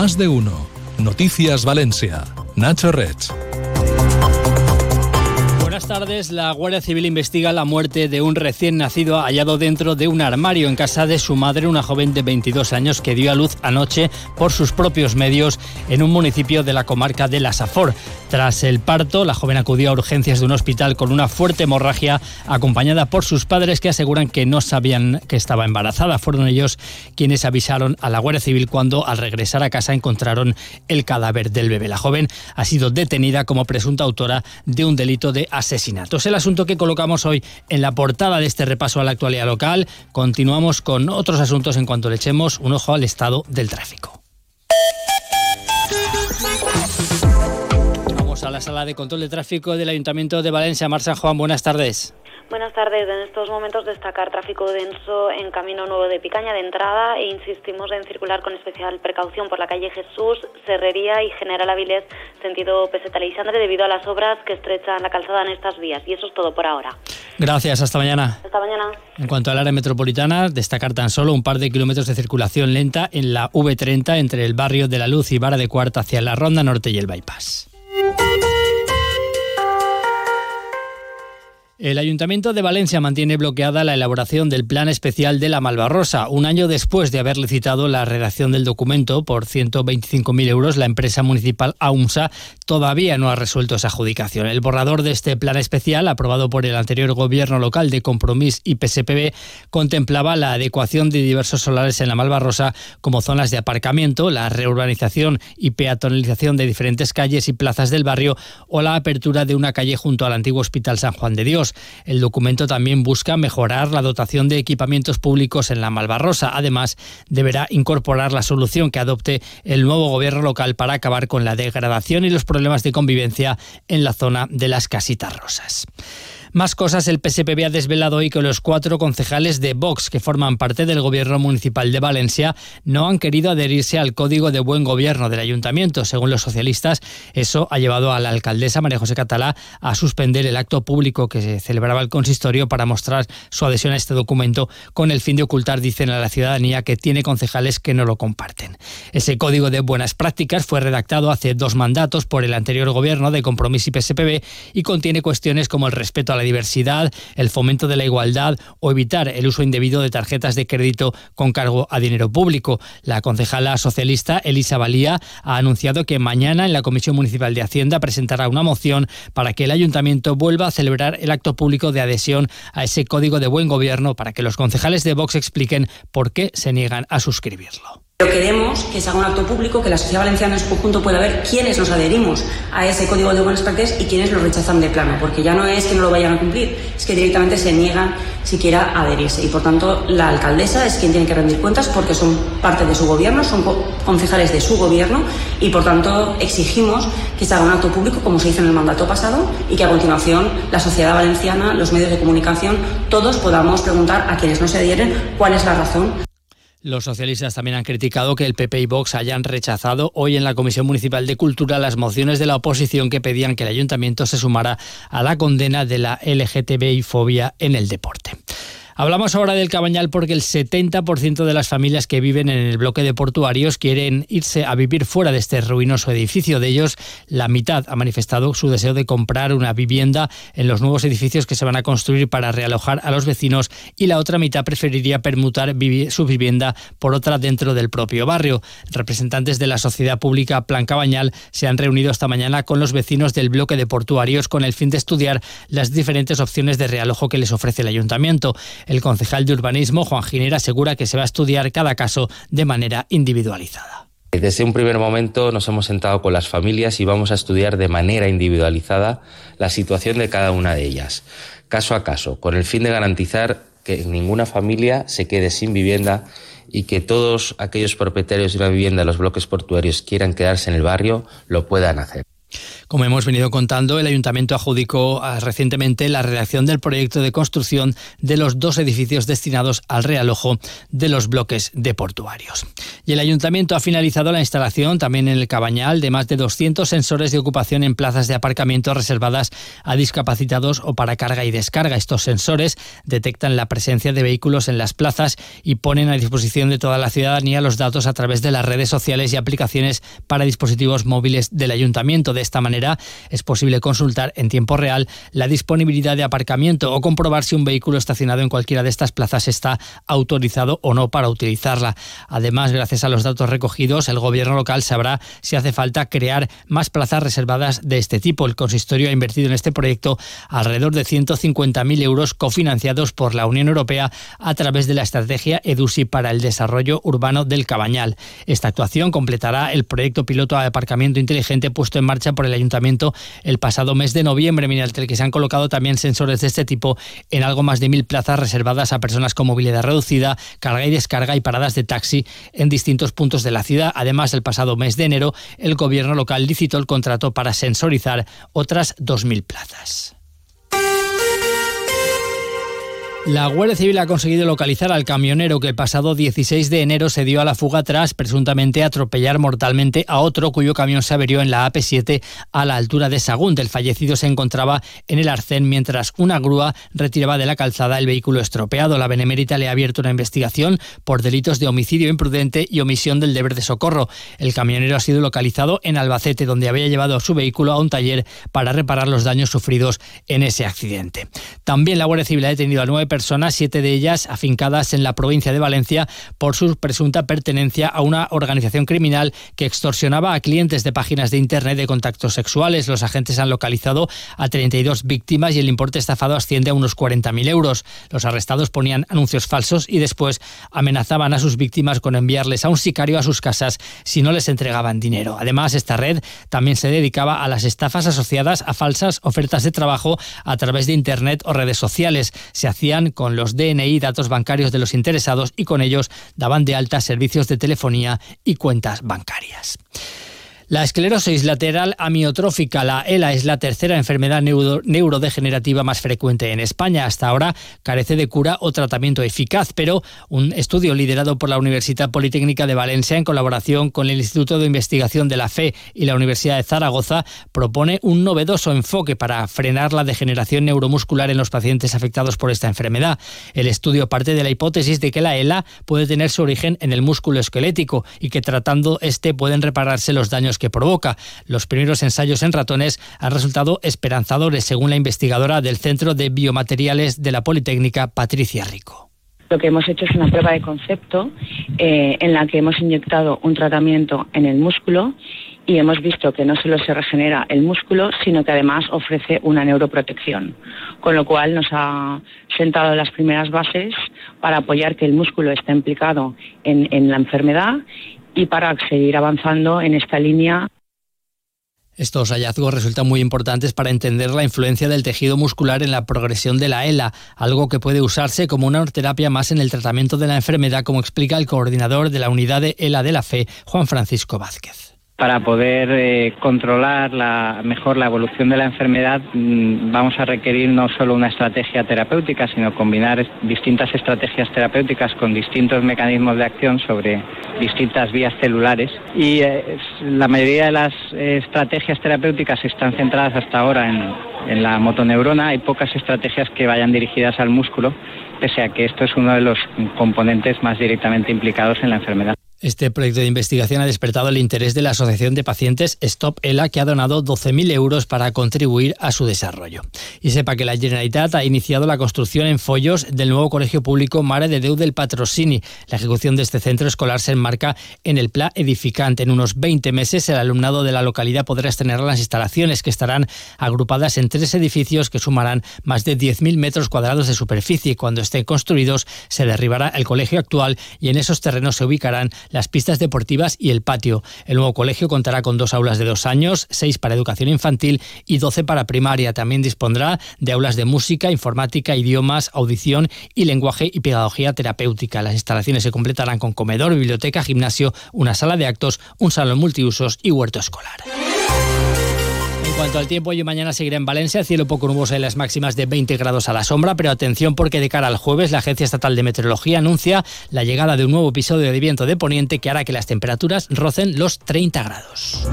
Más de uno. Noticias Valencia. Nacho Rech. Buenas tardes. La Guardia Civil investiga la muerte de un recién nacido hallado dentro de un armario en casa de su madre, una joven de 22 años que dio a luz anoche por sus propios medios en un municipio de la comarca de La Safor. Tras el parto, la joven acudió a urgencias de un hospital con una fuerte hemorragia, acompañada por sus padres que aseguran que no sabían que estaba embarazada. Fueron ellos quienes avisaron a la Guardia Civil cuando al regresar a casa encontraron el cadáver del bebé. La joven ha sido detenida como presunta autora de un delito de asesinato asesinatos. El asunto que colocamos hoy en la portada de este repaso a la actualidad local. Continuamos con otros asuntos en cuanto le echemos un ojo al estado del tráfico. A la sala de control de tráfico del Ayuntamiento de Valencia. Mar San Juan, buenas tardes. Buenas tardes. En estos momentos destacar tráfico denso en Camino Nuevo de Picaña de entrada e insistimos en circular con especial precaución por la calle Jesús, Serrería y General Avilés, sentido Peseta Lisandre, debido a las obras que estrechan la calzada en estas vías. Y eso es todo por ahora. Gracias, hasta mañana. Hasta mañana. En cuanto al área metropolitana, destacar tan solo un par de kilómetros de circulación lenta en la V30 entre el barrio de la Luz y Vara de Cuarta hacia la Ronda Norte y el Bypass. El Ayuntamiento de Valencia mantiene bloqueada la elaboración del Plan Especial de la Malvarrosa. Un año después de haber licitado la redacción del documento por 125.000 euros, la empresa municipal AUMSA todavía no ha resuelto esa adjudicación. El borrador de este Plan Especial, aprobado por el anterior gobierno local de Compromís y PSPB, contemplaba la adecuación de diversos solares en la Malvarrosa como zonas de aparcamiento, la reurbanización y peatonalización de diferentes calles y plazas del barrio o la apertura de una calle junto al antiguo Hospital San Juan de Dios. El documento también busca mejorar la dotación de equipamientos públicos en la Malvarrosa. Además, deberá incorporar la solución que adopte el nuevo gobierno local para acabar con la degradación y los problemas de convivencia en la zona de las casitas rosas. Más cosas, el PSPB ha desvelado hoy que los cuatro concejales de Vox que forman parte del Gobierno Municipal de Valencia no han querido adherirse al Código de Buen Gobierno del Ayuntamiento. Según los socialistas, eso ha llevado a la alcaldesa María José Catalá a suspender el acto público que se celebraba el consistorio para mostrar su adhesión a este documento con el fin de ocultar, dicen a la ciudadanía, que tiene concejales que no lo comparten. Ese Código de Buenas Prácticas fue redactado hace dos mandatos por el anterior Gobierno de Compromiso y PSPB y contiene cuestiones como el respeto a la diversidad, el fomento de la igualdad o evitar el uso indebido de tarjetas de crédito con cargo a dinero público. La concejala socialista Elisa Valía ha anunciado que mañana en la Comisión Municipal de Hacienda presentará una moción para que el ayuntamiento vuelva a celebrar el acto público de adhesión a ese código de buen gobierno para que los concejales de Vox expliquen por qué se niegan a suscribirlo. Pero queremos que se haga un acto público, que la sociedad valenciana en su conjunto pueda ver quiénes nos adherimos a ese código de buenas prácticas y quiénes lo rechazan de plano, porque ya no es que no lo vayan a cumplir, es que directamente se niegan siquiera a adherirse. Y por tanto, la alcaldesa es quien tiene que rendir cuentas porque son parte de su gobierno, son concejales de su gobierno y por tanto exigimos que se haga un acto público como se hizo en el mandato pasado y que a continuación la sociedad valenciana, los medios de comunicación, todos podamos preguntar a quienes no se adhieren cuál es la razón los socialistas también han criticado que el PP y Vox hayan rechazado hoy en la Comisión Municipal de Cultura las mociones de la oposición que pedían que el ayuntamiento se sumara a la condena de la LGTBI fobia en el deporte. Hablamos ahora del Cabañal porque el 70% de las familias que viven en el bloque de portuarios quieren irse a vivir fuera de este ruinoso edificio. De ellos, la mitad ha manifestado su deseo de comprar una vivienda en los nuevos edificios que se van a construir para realojar a los vecinos y la otra mitad preferiría permutar su vivienda por otra dentro del propio barrio. Representantes de la sociedad pública Plan Cabañal se han reunido esta mañana con los vecinos del bloque de portuarios con el fin de estudiar las diferentes opciones de realojo que les ofrece el ayuntamiento. El concejal de urbanismo, Juan Ginera, asegura que se va a estudiar cada caso de manera individualizada. Desde un primer momento nos hemos sentado con las familias y vamos a estudiar de manera individualizada la situación de cada una de ellas, caso a caso, con el fin de garantizar que ninguna familia se quede sin vivienda y que todos aquellos propietarios de una vivienda de los bloques portuarios quieran quedarse en el barrio lo puedan hacer. Como hemos venido contando, el ayuntamiento adjudicó ah, recientemente la redacción del proyecto de construcción de los dos edificios destinados al realojo de los bloques de portuarios. Y el ayuntamiento ha finalizado la instalación también en el Cabañal de más de 200 sensores de ocupación en plazas de aparcamiento reservadas a discapacitados o para carga y descarga. Estos sensores detectan la presencia de vehículos en las plazas y ponen a disposición de toda la ciudadanía los datos a través de las redes sociales y aplicaciones para dispositivos móviles del ayuntamiento. De esta manera, es posible consultar en tiempo real la disponibilidad de aparcamiento o comprobar si un vehículo estacionado en cualquiera de estas plazas está autorizado o no para utilizarla. Además, gracias a los datos recogidos, el gobierno local sabrá si hace falta crear más plazas reservadas de este tipo. El consistorio ha invertido en este proyecto alrededor de 150.000 euros cofinanciados por la Unión Europea a través de la estrategia EDUSI para el desarrollo urbano del Cabañal. Esta actuación completará el proyecto piloto de aparcamiento inteligente puesto en marcha por el Ayuntamiento el pasado mes de noviembre, mediante el que se han colocado también sensores de este tipo en algo más de mil plazas reservadas a personas con movilidad reducida, carga y descarga y paradas de taxi en distintos puntos de la ciudad. Además, el pasado mes de enero, el gobierno local licitó el contrato para sensorizar otras 2.000 plazas. La Guardia Civil ha conseguido localizar al camionero que el pasado 16 de enero se dio a la fuga tras presuntamente atropellar mortalmente a otro cuyo camión se averió en la AP7 a la altura de Sagunt. El fallecido se encontraba en el arcén mientras una grúa retiraba de la calzada el vehículo estropeado. La Benemérita le ha abierto una investigación por delitos de homicidio imprudente y omisión del deber de socorro. El camionero ha sido localizado en Albacete, donde había llevado su vehículo a un taller para reparar los daños sufridos en ese accidente. También la Guardia Civil ha detenido a nueve personas personas, siete de ellas afincadas en la provincia de Valencia por su presunta pertenencia a una organización criminal que extorsionaba a clientes de páginas de Internet de contactos sexuales. Los agentes han localizado a 32 víctimas y el importe estafado asciende a unos 40.000 euros. Los arrestados ponían anuncios falsos y después amenazaban a sus víctimas con enviarles a un sicario a sus casas si no les entregaban dinero. Además, esta red también se dedicaba a las estafas asociadas a falsas ofertas de trabajo a través de Internet o redes sociales. Se hacían con los DNI, datos bancarios de los interesados y con ellos daban de alta servicios de telefonía y cuentas bancarias. La esclerosis lateral amiotrófica, la ELA, es la tercera enfermedad neurodegenerativa más frecuente en España. Hasta ahora carece de cura o tratamiento eficaz, pero un estudio liderado por la Universidad Politécnica de Valencia en colaboración con el Instituto de Investigación de la Fe y la Universidad de Zaragoza propone un novedoso enfoque para frenar la degeneración neuromuscular en los pacientes afectados por esta enfermedad. El estudio parte de la hipótesis de que la ELA puede tener su origen en el músculo esquelético y que tratando este pueden repararse los daños que provoca. Los primeros ensayos en ratones han resultado esperanzadores, según la investigadora del Centro de Biomateriales de la Politécnica, Patricia Rico. Lo que hemos hecho es una prueba de concepto eh, en la que hemos inyectado un tratamiento en el músculo y hemos visto que no solo se regenera el músculo, sino que además ofrece una neuroprotección, con lo cual nos ha sentado las primeras bases para apoyar que el músculo está implicado en, en la enfermedad y para seguir avanzando en esta línea. Estos hallazgos resultan muy importantes para entender la influencia del tejido muscular en la progresión de la ELA, algo que puede usarse como una terapia más en el tratamiento de la enfermedad, como explica el coordinador de la unidad de ELA de la FE, Juan Francisco Vázquez para poder eh, controlar la, mejor la evolución de la enfermedad mm, vamos a requerir no solo una estrategia terapéutica, sino combinar distintas estrategias terapéuticas con distintos mecanismos de acción sobre distintas vías celulares. Y eh, la mayoría de las eh, estrategias terapéuticas están centradas hasta ahora en, en la motoneurona. Hay pocas estrategias que vayan dirigidas al músculo, pese a que esto es uno de los componentes más directamente implicados en la enfermedad. Este proyecto de investigación ha despertado el interés de la Asociación de Pacientes Stop ELA, que ha donado 12.000 euros para contribuir a su desarrollo. Y sepa que la Generalitat ha iniciado la construcción en Follos del nuevo colegio público Mare de Deu del Patrocini. La ejecución de este centro escolar se enmarca en el plan edificante. En unos 20 meses, el alumnado de la localidad podrá estrenar las instalaciones, que estarán agrupadas en tres edificios que sumarán más de 10.000 metros cuadrados de superficie. Cuando estén construidos, se derribará el colegio actual y en esos terrenos se ubicarán las pistas deportivas y el patio. El nuevo colegio contará con dos aulas de dos años, seis para educación infantil y doce para primaria. También dispondrá de aulas de música, informática, idiomas, audición y lenguaje y pedagogía terapéutica. Las instalaciones se completarán con comedor, biblioteca, gimnasio, una sala de actos, un salón multiusos y huerto escolar. En cuanto al tiempo, hoy y mañana seguirá en Valencia, cielo poco nuboso y las máximas de 20 grados a la sombra, pero atención porque de cara al jueves la Agencia Estatal de Meteorología anuncia la llegada de un nuevo episodio de viento de poniente que hará que las temperaturas rocen los 30 grados.